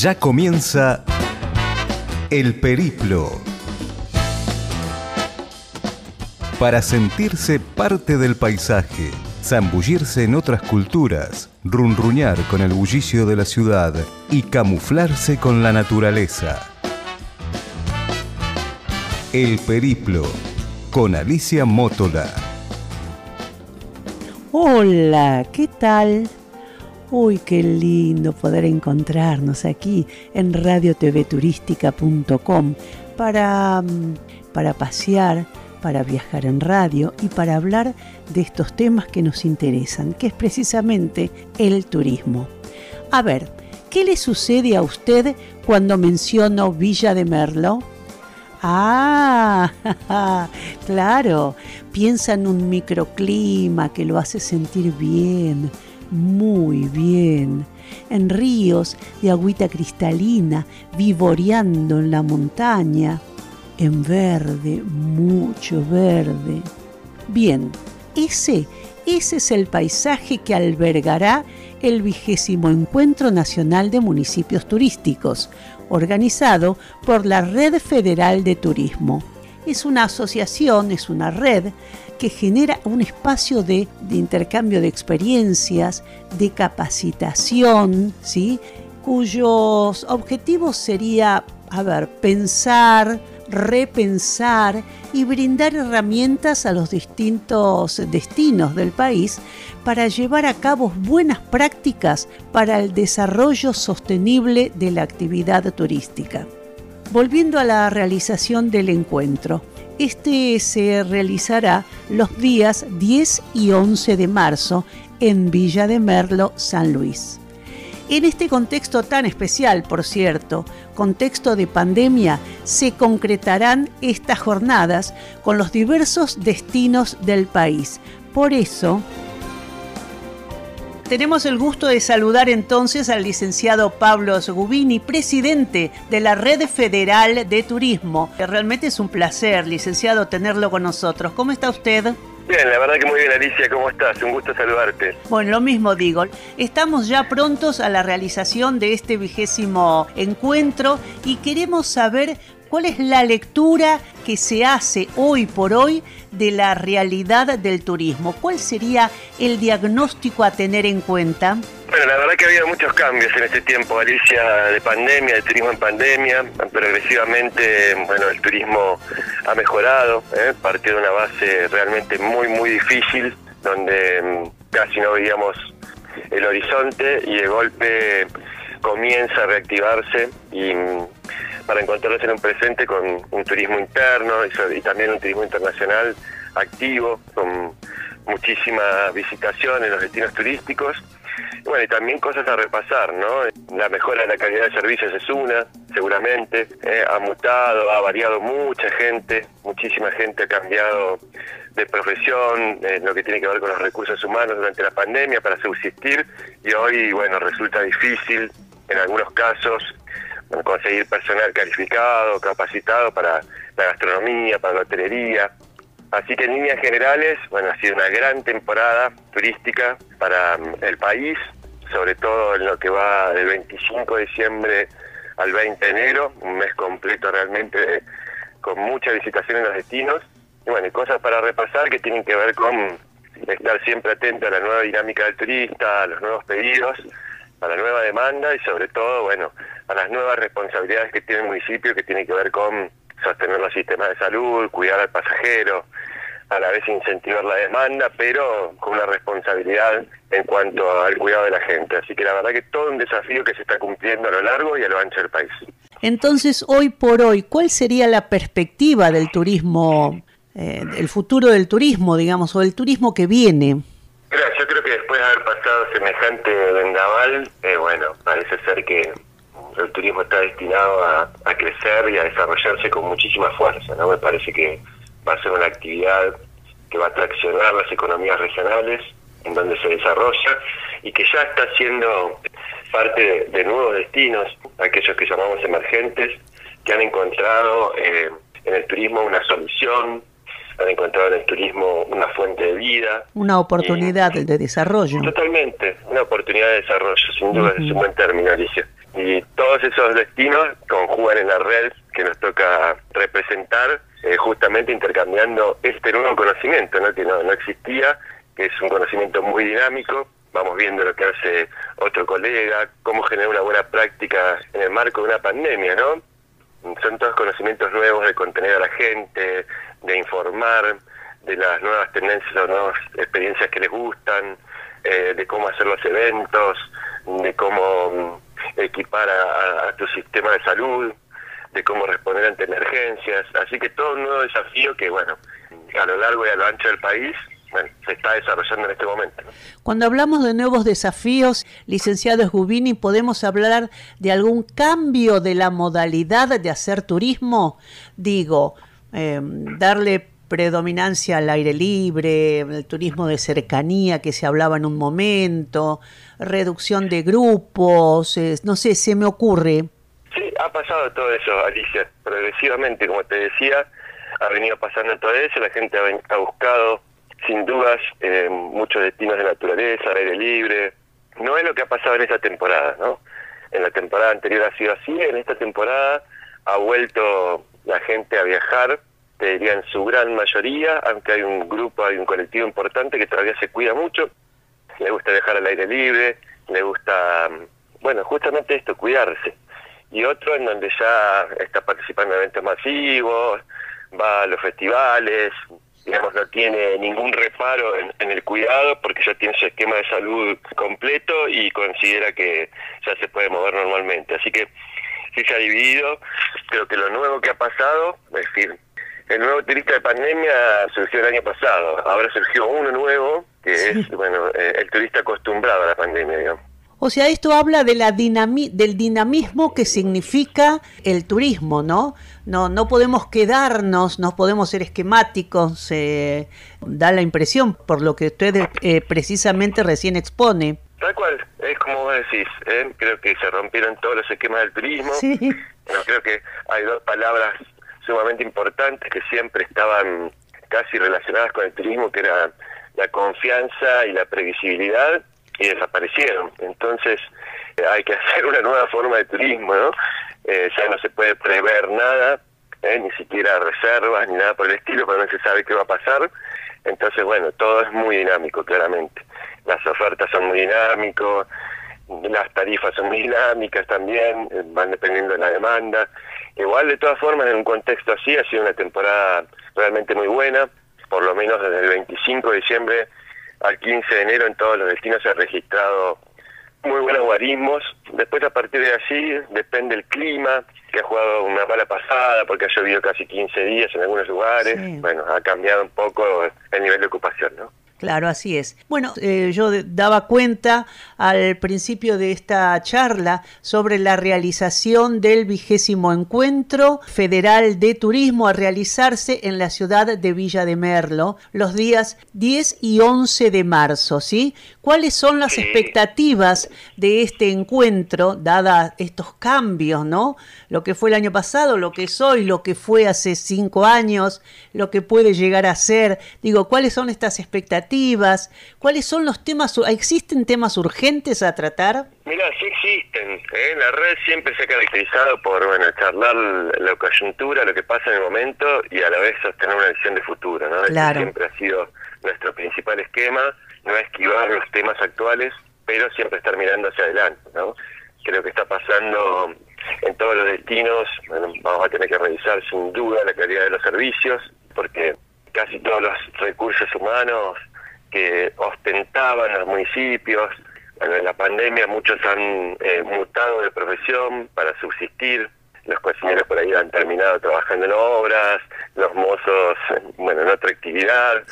Ya comienza El Periplo. Para sentirse parte del paisaje, zambullirse en otras culturas, runruñar con el bullicio de la ciudad y camuflarse con la naturaleza. El Periplo, con Alicia Mótola. Hola, ¿qué tal? Uy, qué lindo poder encontrarnos aquí en radiotvturística.com para, mm, para pasear, para viajar en radio y para hablar de estos temas que nos interesan, que es precisamente el turismo. A ver, ¿qué le sucede a usted cuando menciono Villa de Merlo? Ah, claro, piensa en un microclima que lo hace sentir bien, muy bien, en ríos de agüita cristalina, vivoreando en la montaña, en verde, mucho verde. Bien, ese, ese es el paisaje que albergará el vigésimo Encuentro Nacional de Municipios Turísticos, organizado por la Red Federal de Turismo. Es una asociación, es una red que genera un espacio de, intercambio de experiencias, de capacitación, ¿sí? cuyos objetivos sería, a ver, pensar, repensar y brindar herramientas a los distintos destinos del país para llevar a cabo buenas prácticas para el desarrollo sostenible de la actividad turística. Volviendo a la realización del encuentro, este se realizará los días 10 y 11 de marzo en Villa de Merlo, San Luis. En este contexto tan especial, por cierto, contexto de pandemia, se concretarán estas jornadas con los diversos destinos del país. Por eso, tenemos el gusto de saludar entonces al licenciado Pablo Sgubini, presidente de la Red Federal de Turismo. Realmente es un placer, licenciado, tenerlo con nosotros. ¿Cómo está usted? Bien, la verdad que muy bien Alicia, ¿cómo estás? Un gusto saludarte. Bueno, lo mismo digo, estamos ya prontos a la realización de este vigésimo encuentro y queremos saber cuál es la lectura que se hace hoy por hoy de la realidad del turismo. ¿Cuál sería el diagnóstico a tener en cuenta? Bueno, la verdad que ha habido muchos cambios en este tiempo, Alicia, de pandemia, de turismo en pandemia. Progresivamente, bueno, el turismo ha mejorado, ¿eh? partió de una base realmente muy, muy difícil, donde mm, casi no veíamos el horizonte y de golpe comienza a reactivarse y mm, para encontrarnos en un presente con un turismo interno y, también un turismo internacional activo, con muchísima visitación en los destinos turísticos. Y bueno, y también cosas a repasar, ¿no? La mejora de la calidad de servicios es una, seguramente. Eh, ha mutado, ha variado mucha gente, muchísima gente ha cambiado de profesión, eh, lo que tiene que ver con los recursos humanos durante la pandemia para subsistir y hoy, bueno, resulta difícil en algunos casos conseguir personal calificado, capacitado para la gastronomía, para la hotelería. Así que en líneas generales, bueno, ha sido una gran temporada turística para mm, el país, sobre todo en lo que va del 25 de diciembre al 20 de enero, un mes completo realmente con mucha visitación en los destinos. Y bueno, cosas para repasar que tienen que ver con estar siempre atento a la nueva dinámica del turista, a los nuevos pedidos, a la nueva demanda y sobre todo, bueno, a las nuevas responsabilidades que tiene el municipio que tiene que ver con sostener los sistemas de salud, cuidar al pasajero, a la vez incentivar la demanda, pero con una responsabilidad en cuanto al cuidado de la gente. Así que la verdad que todo un desafío que se está cumpliendo a lo largo y a lo ancho del país. Entonces, hoy por hoy, ¿cuál sería la perspectiva del turismo, eh, el futuro del turismo, digamos, o del turismo que viene? Yo creo que después de haber pasado semejante vendaval, eh, bueno, parece ser que el turismo está destinado a, crecer y a desarrollarse con muchísima fuerza, ¿no? Me parece que va a ser una actividad que va a traccionar las economías regionales en donde se desarrolla y que ya está siendo parte de, nuevos destinos, aquellos que llamamos emergentes, que han encontrado eh, en el turismo una solución, han encontrado en el turismo una fuente de vida. Una oportunidad de desarrollo. Totalmente, una oportunidad de desarrollo, sin duda es un buen término, Alicia. Y todos esos destinos conjugan en la red que nos toca representar, eh, justamente intercambiando este nuevo conocimiento, ¿no? que no, no existía, que es un conocimiento muy dinámico, vamos viendo lo que hace otro colega, cómo generar una buena práctica en el marco de una pandemia, ¿no? Son todos conocimientos nuevos de contener a la gente, de informar, de las nuevas tendencias o nuevas experiencias que les gustan, eh, de cómo hacer los eventos, de cómo mm, equipar a, tu sistema de salud, de cómo responder ante emergencias. Así que todo un nuevo desafío que, bueno, a lo largo y a lo ancho del país se está desarrollando en este momento. Cuando hablamos de nuevos desafíos, licenciado Esgubini, ¿podemos hablar de algún cambio de la modalidad de hacer turismo? Digo, em, darle predominancia al aire libre, el turismo de cercanía que se hablaba en un momento, reducción de grupos, no sé, se me ocurre. Sí, ha pasado todo eso, Alicia, progresivamente, como te decía, ha venido pasando todo eso, la gente ha, buscado, sin dudas, eh, muchos destinos de naturaleza, aire libre. No es lo que ha pasado en esta temporada, ¿no? En la temporada anterior ha sido así, en esta temporada ha vuelto la gente a viajar te diría en su gran mayoría, aunque hay un grupo, hay un colectivo importante que todavía se cuida mucho, le gusta dejar al aire libre, le gusta, mm, bueno, justamente esto, cuidarse. Y otro en donde ya está participando en eventos masivos, va a los festivales, digamos, no tiene ningún reparo en, en, el cuidado porque ya tiene su esquema de salud completo y considera que ya se puede mover normalmente. Así que sí se ha dividido. Creo que lo nuevo que ha pasado, es decir, el nuevo turista de pandemia surgió el año pasado. Ahora surgió uno nuevo, que es bueno eh, el turista acostumbrado a la pandemia, digamos. O sea, esto habla de la del dinamismo que significa el turismo, ¿no? No, no podemos quedarnos, no podemos ser esquemáticos, eh, da la impresión, por lo que usted eh, precisamente recién expone. Tal cual, es como vos decís, ¿eh? creo que se rompieron todos los esquemas del turismo. Sí. creo que hay dos palabras sumamente importantes que siempre estaban casi relacionadas con el turismo, que era la confianza y la previsibilidad, y desaparecieron. Entonces eh, hay que hacer una nueva forma de turismo, ¿no? Eh, ya no se puede prever nada, eh, ni siquiera reservas, ni nada por el estilo, porque no se sabe qué va a pasar. Entonces, bueno, todo es muy dinámico, claramente. Las ofertas son muy dinámicos, las tarifas son muy dinámicas también, van dependiendo de la demanda. Igual, de todas formas, en un contexto así, ha sido una temporada realmente muy buena, por lo menos desde el 25 de diciembre al 15 de enero en todos los destinos se ha registrado muy buenos guarismos. Después, a partir de allí, depende el clima, que ha jugado una mala pasada porque ha llovido casi 15 días en algunos lugares. Bueno, ha cambiado un poco el nivel de ocupación, ¿no? Claro, así es. Bueno, eh, yo daba cuenta al principio de esta charla sobre la realización del vigésimo encuentro federal de turismo a realizarse en la ciudad de Villa de Merlo los días 10 y 11 de marzo, ¿sí? ¿Cuáles son las expectativas de este encuentro, dada estos cambios, ¿no? Lo que fue el año pasado, lo que es hoy, lo que fue hace cinco años, lo que puede llegar a ser. Digo, ¿cuáles son estas expectativas? ¿Cuáles son los temas? ¿Existen temas urgentes a tratar? Mira, sí existen. ¿eh? La red siempre se ha caracterizado por bueno, charlar la coyuntura, lo que pasa en el momento y a la vez sostener una visión de futuro. ¿no? siempre ha sido nuestro principal esquema, no esquivar los temas actuales, pero siempre estar mirando hacia adelante. ¿no? Creo que está pasando en todos los destinos, vamos a tener que revisar sin duda la calidad de los servicios, porque casi todos los recursos humanos que ostentaban los municipios. en la pandemia muchos han eh, mutado de profesión para subsistir. Los cocineros por ahí han terminado trabajando en obras, los mozos, bueno, en otra actividad.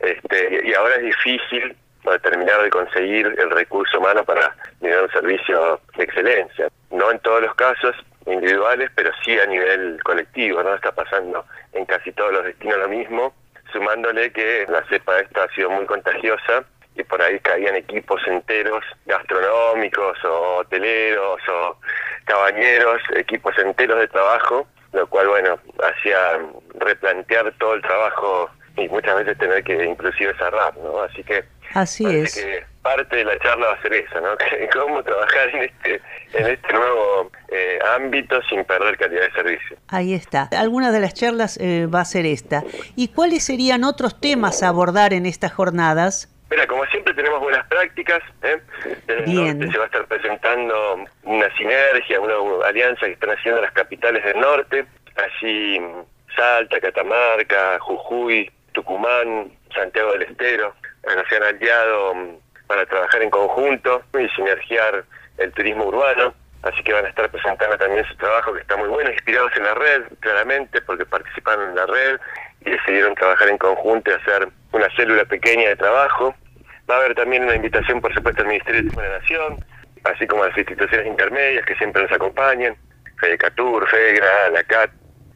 Este, y ahora es difícil terminar de conseguir el recurso humano para tener un servicio de excelencia. No en todos los casos individuales, pero sí a nivel colectivo, ¿no? Está pasando en casi todos los destinos lo mismo sumándole que la cepa esta ha sido muy contagiosa y por ahí caían equipos enteros gastronómicos o hoteleros o cabañeros, equipos enteros de trabajo, lo cual, bueno, hacía replantear todo el trabajo y muchas veces tener que inclusive cerrar, ¿no? Así que Así es. Que parte de la charla va a ser esa, ¿no? Cómo trabajar en este, en este nuevo eh, ámbito sin perder calidad de servicio. Ahí está. Alguna de las charlas eh, va a ser esta. ¿Y cuáles serían otros temas a abordar en estas jornadas? Mira, como siempre tenemos buenas prácticas. ¿eh? Desde el norte se va a estar presentando una sinergia, una alianza que están haciendo las capitales del norte. Allí Salta, Catamarca, Jujuy, Tucumán, Santiago del Estero. Bueno, se han aliado mm, para trabajar en conjunto y sinergiar el turismo urbano. Así que van a estar presentando también su trabajo que está muy bueno, inspirados en la red, claramente, porque participaron en la red y decidieron trabajar en conjunto y hacer una célula pequeña de trabajo. Va a haber también una invitación, por supuesto, al Ministerio de la Nación, así como a las instituciones intermedias que siempre nos acompañan, FEDECATUR, FEDEGRA, la CAT,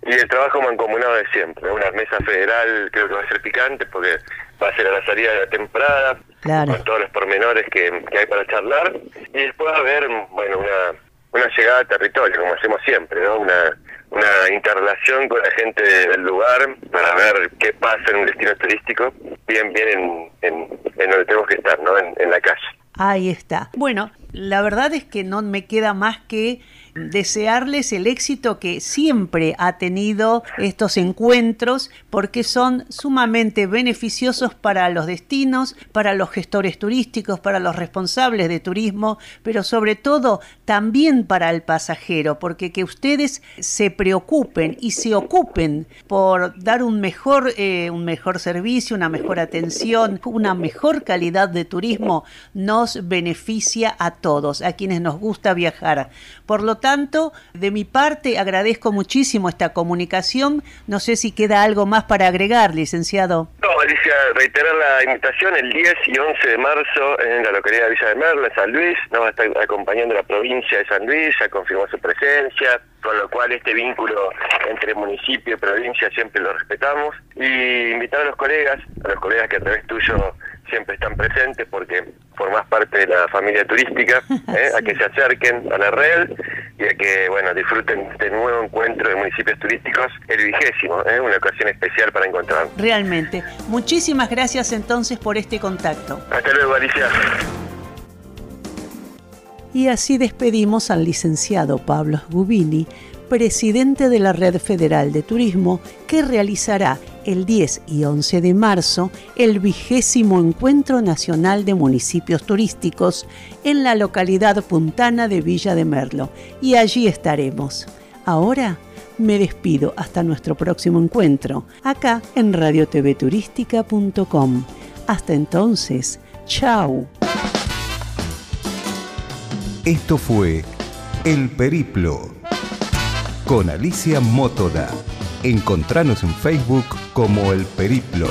y el trabajo mancomunado de siempre. Una mesa federal creo que va a ser picante porque va a ser a la salida de la temporada, con todos los pormenores que, hay para charlar, y después va a haber bueno, una, una llegada a territorio, como hacemos siempre, ¿no? una una interrelación con la gente del lugar para ver qué pasa en un destino turístico, bien, bien en, en, donde tenemos que estar, ¿no? En, en la calle. Ahí está. Bueno, la verdad es que no me queda más que desearles el éxito que siempre ha tenido estos encuentros porque son sumamente beneficiosos para los destinos, para los gestores turísticos, para los responsables de turismo, pero sobre todo también para el pasajero, porque que ustedes se preocupen y se ocupen por dar un mejor, eh, un mejor servicio, una mejor atención, una mejor calidad de turismo, nos beneficia a todos, a quienes nos gusta viajar. Por lo tanto, de mi parte agradezco muchísimo esta comunicación. No sé si queda algo más para agregar, licenciado. No, Alicia, reiterar la invitación el 10 y 11 de marzo en la localidad de Villa de Merlo, en San Luis. Nos va a estar acompañando la provincia de San Luis, ya confirmó su presencia, con lo cual este vínculo entre municipio y provincia siempre lo respetamos. Y invitar a los colegas, a los colegas que a través tuyo siempre están presentes porque formás parte de la familia turística, ¿eh? a que se acerquen a la red y a que bueno disfruten este nuevo encuentro de municipios turísticos, el vigésimo, ¿eh? una ocasión especial para encontrar. Realmente. Muchísimas gracias entonces por este contacto. Hasta luego, Alicia. Y así despedimos al licenciado Pablo Gubini, presidente de la Red Federal de Turismo, que realizará el 10 y 11 de marzo el vigésimo Encuentro Nacional de Municipios Turísticos en la localidad puntana de Villa de Merlo. Y allí estaremos. Ahora me despido hasta nuestro próximo encuentro, acá en radiotvturística.com. Hasta entonces, chao. Esto fue El Periplo con Alicia Mótoda. Encontranos en Facebook como El Periplo.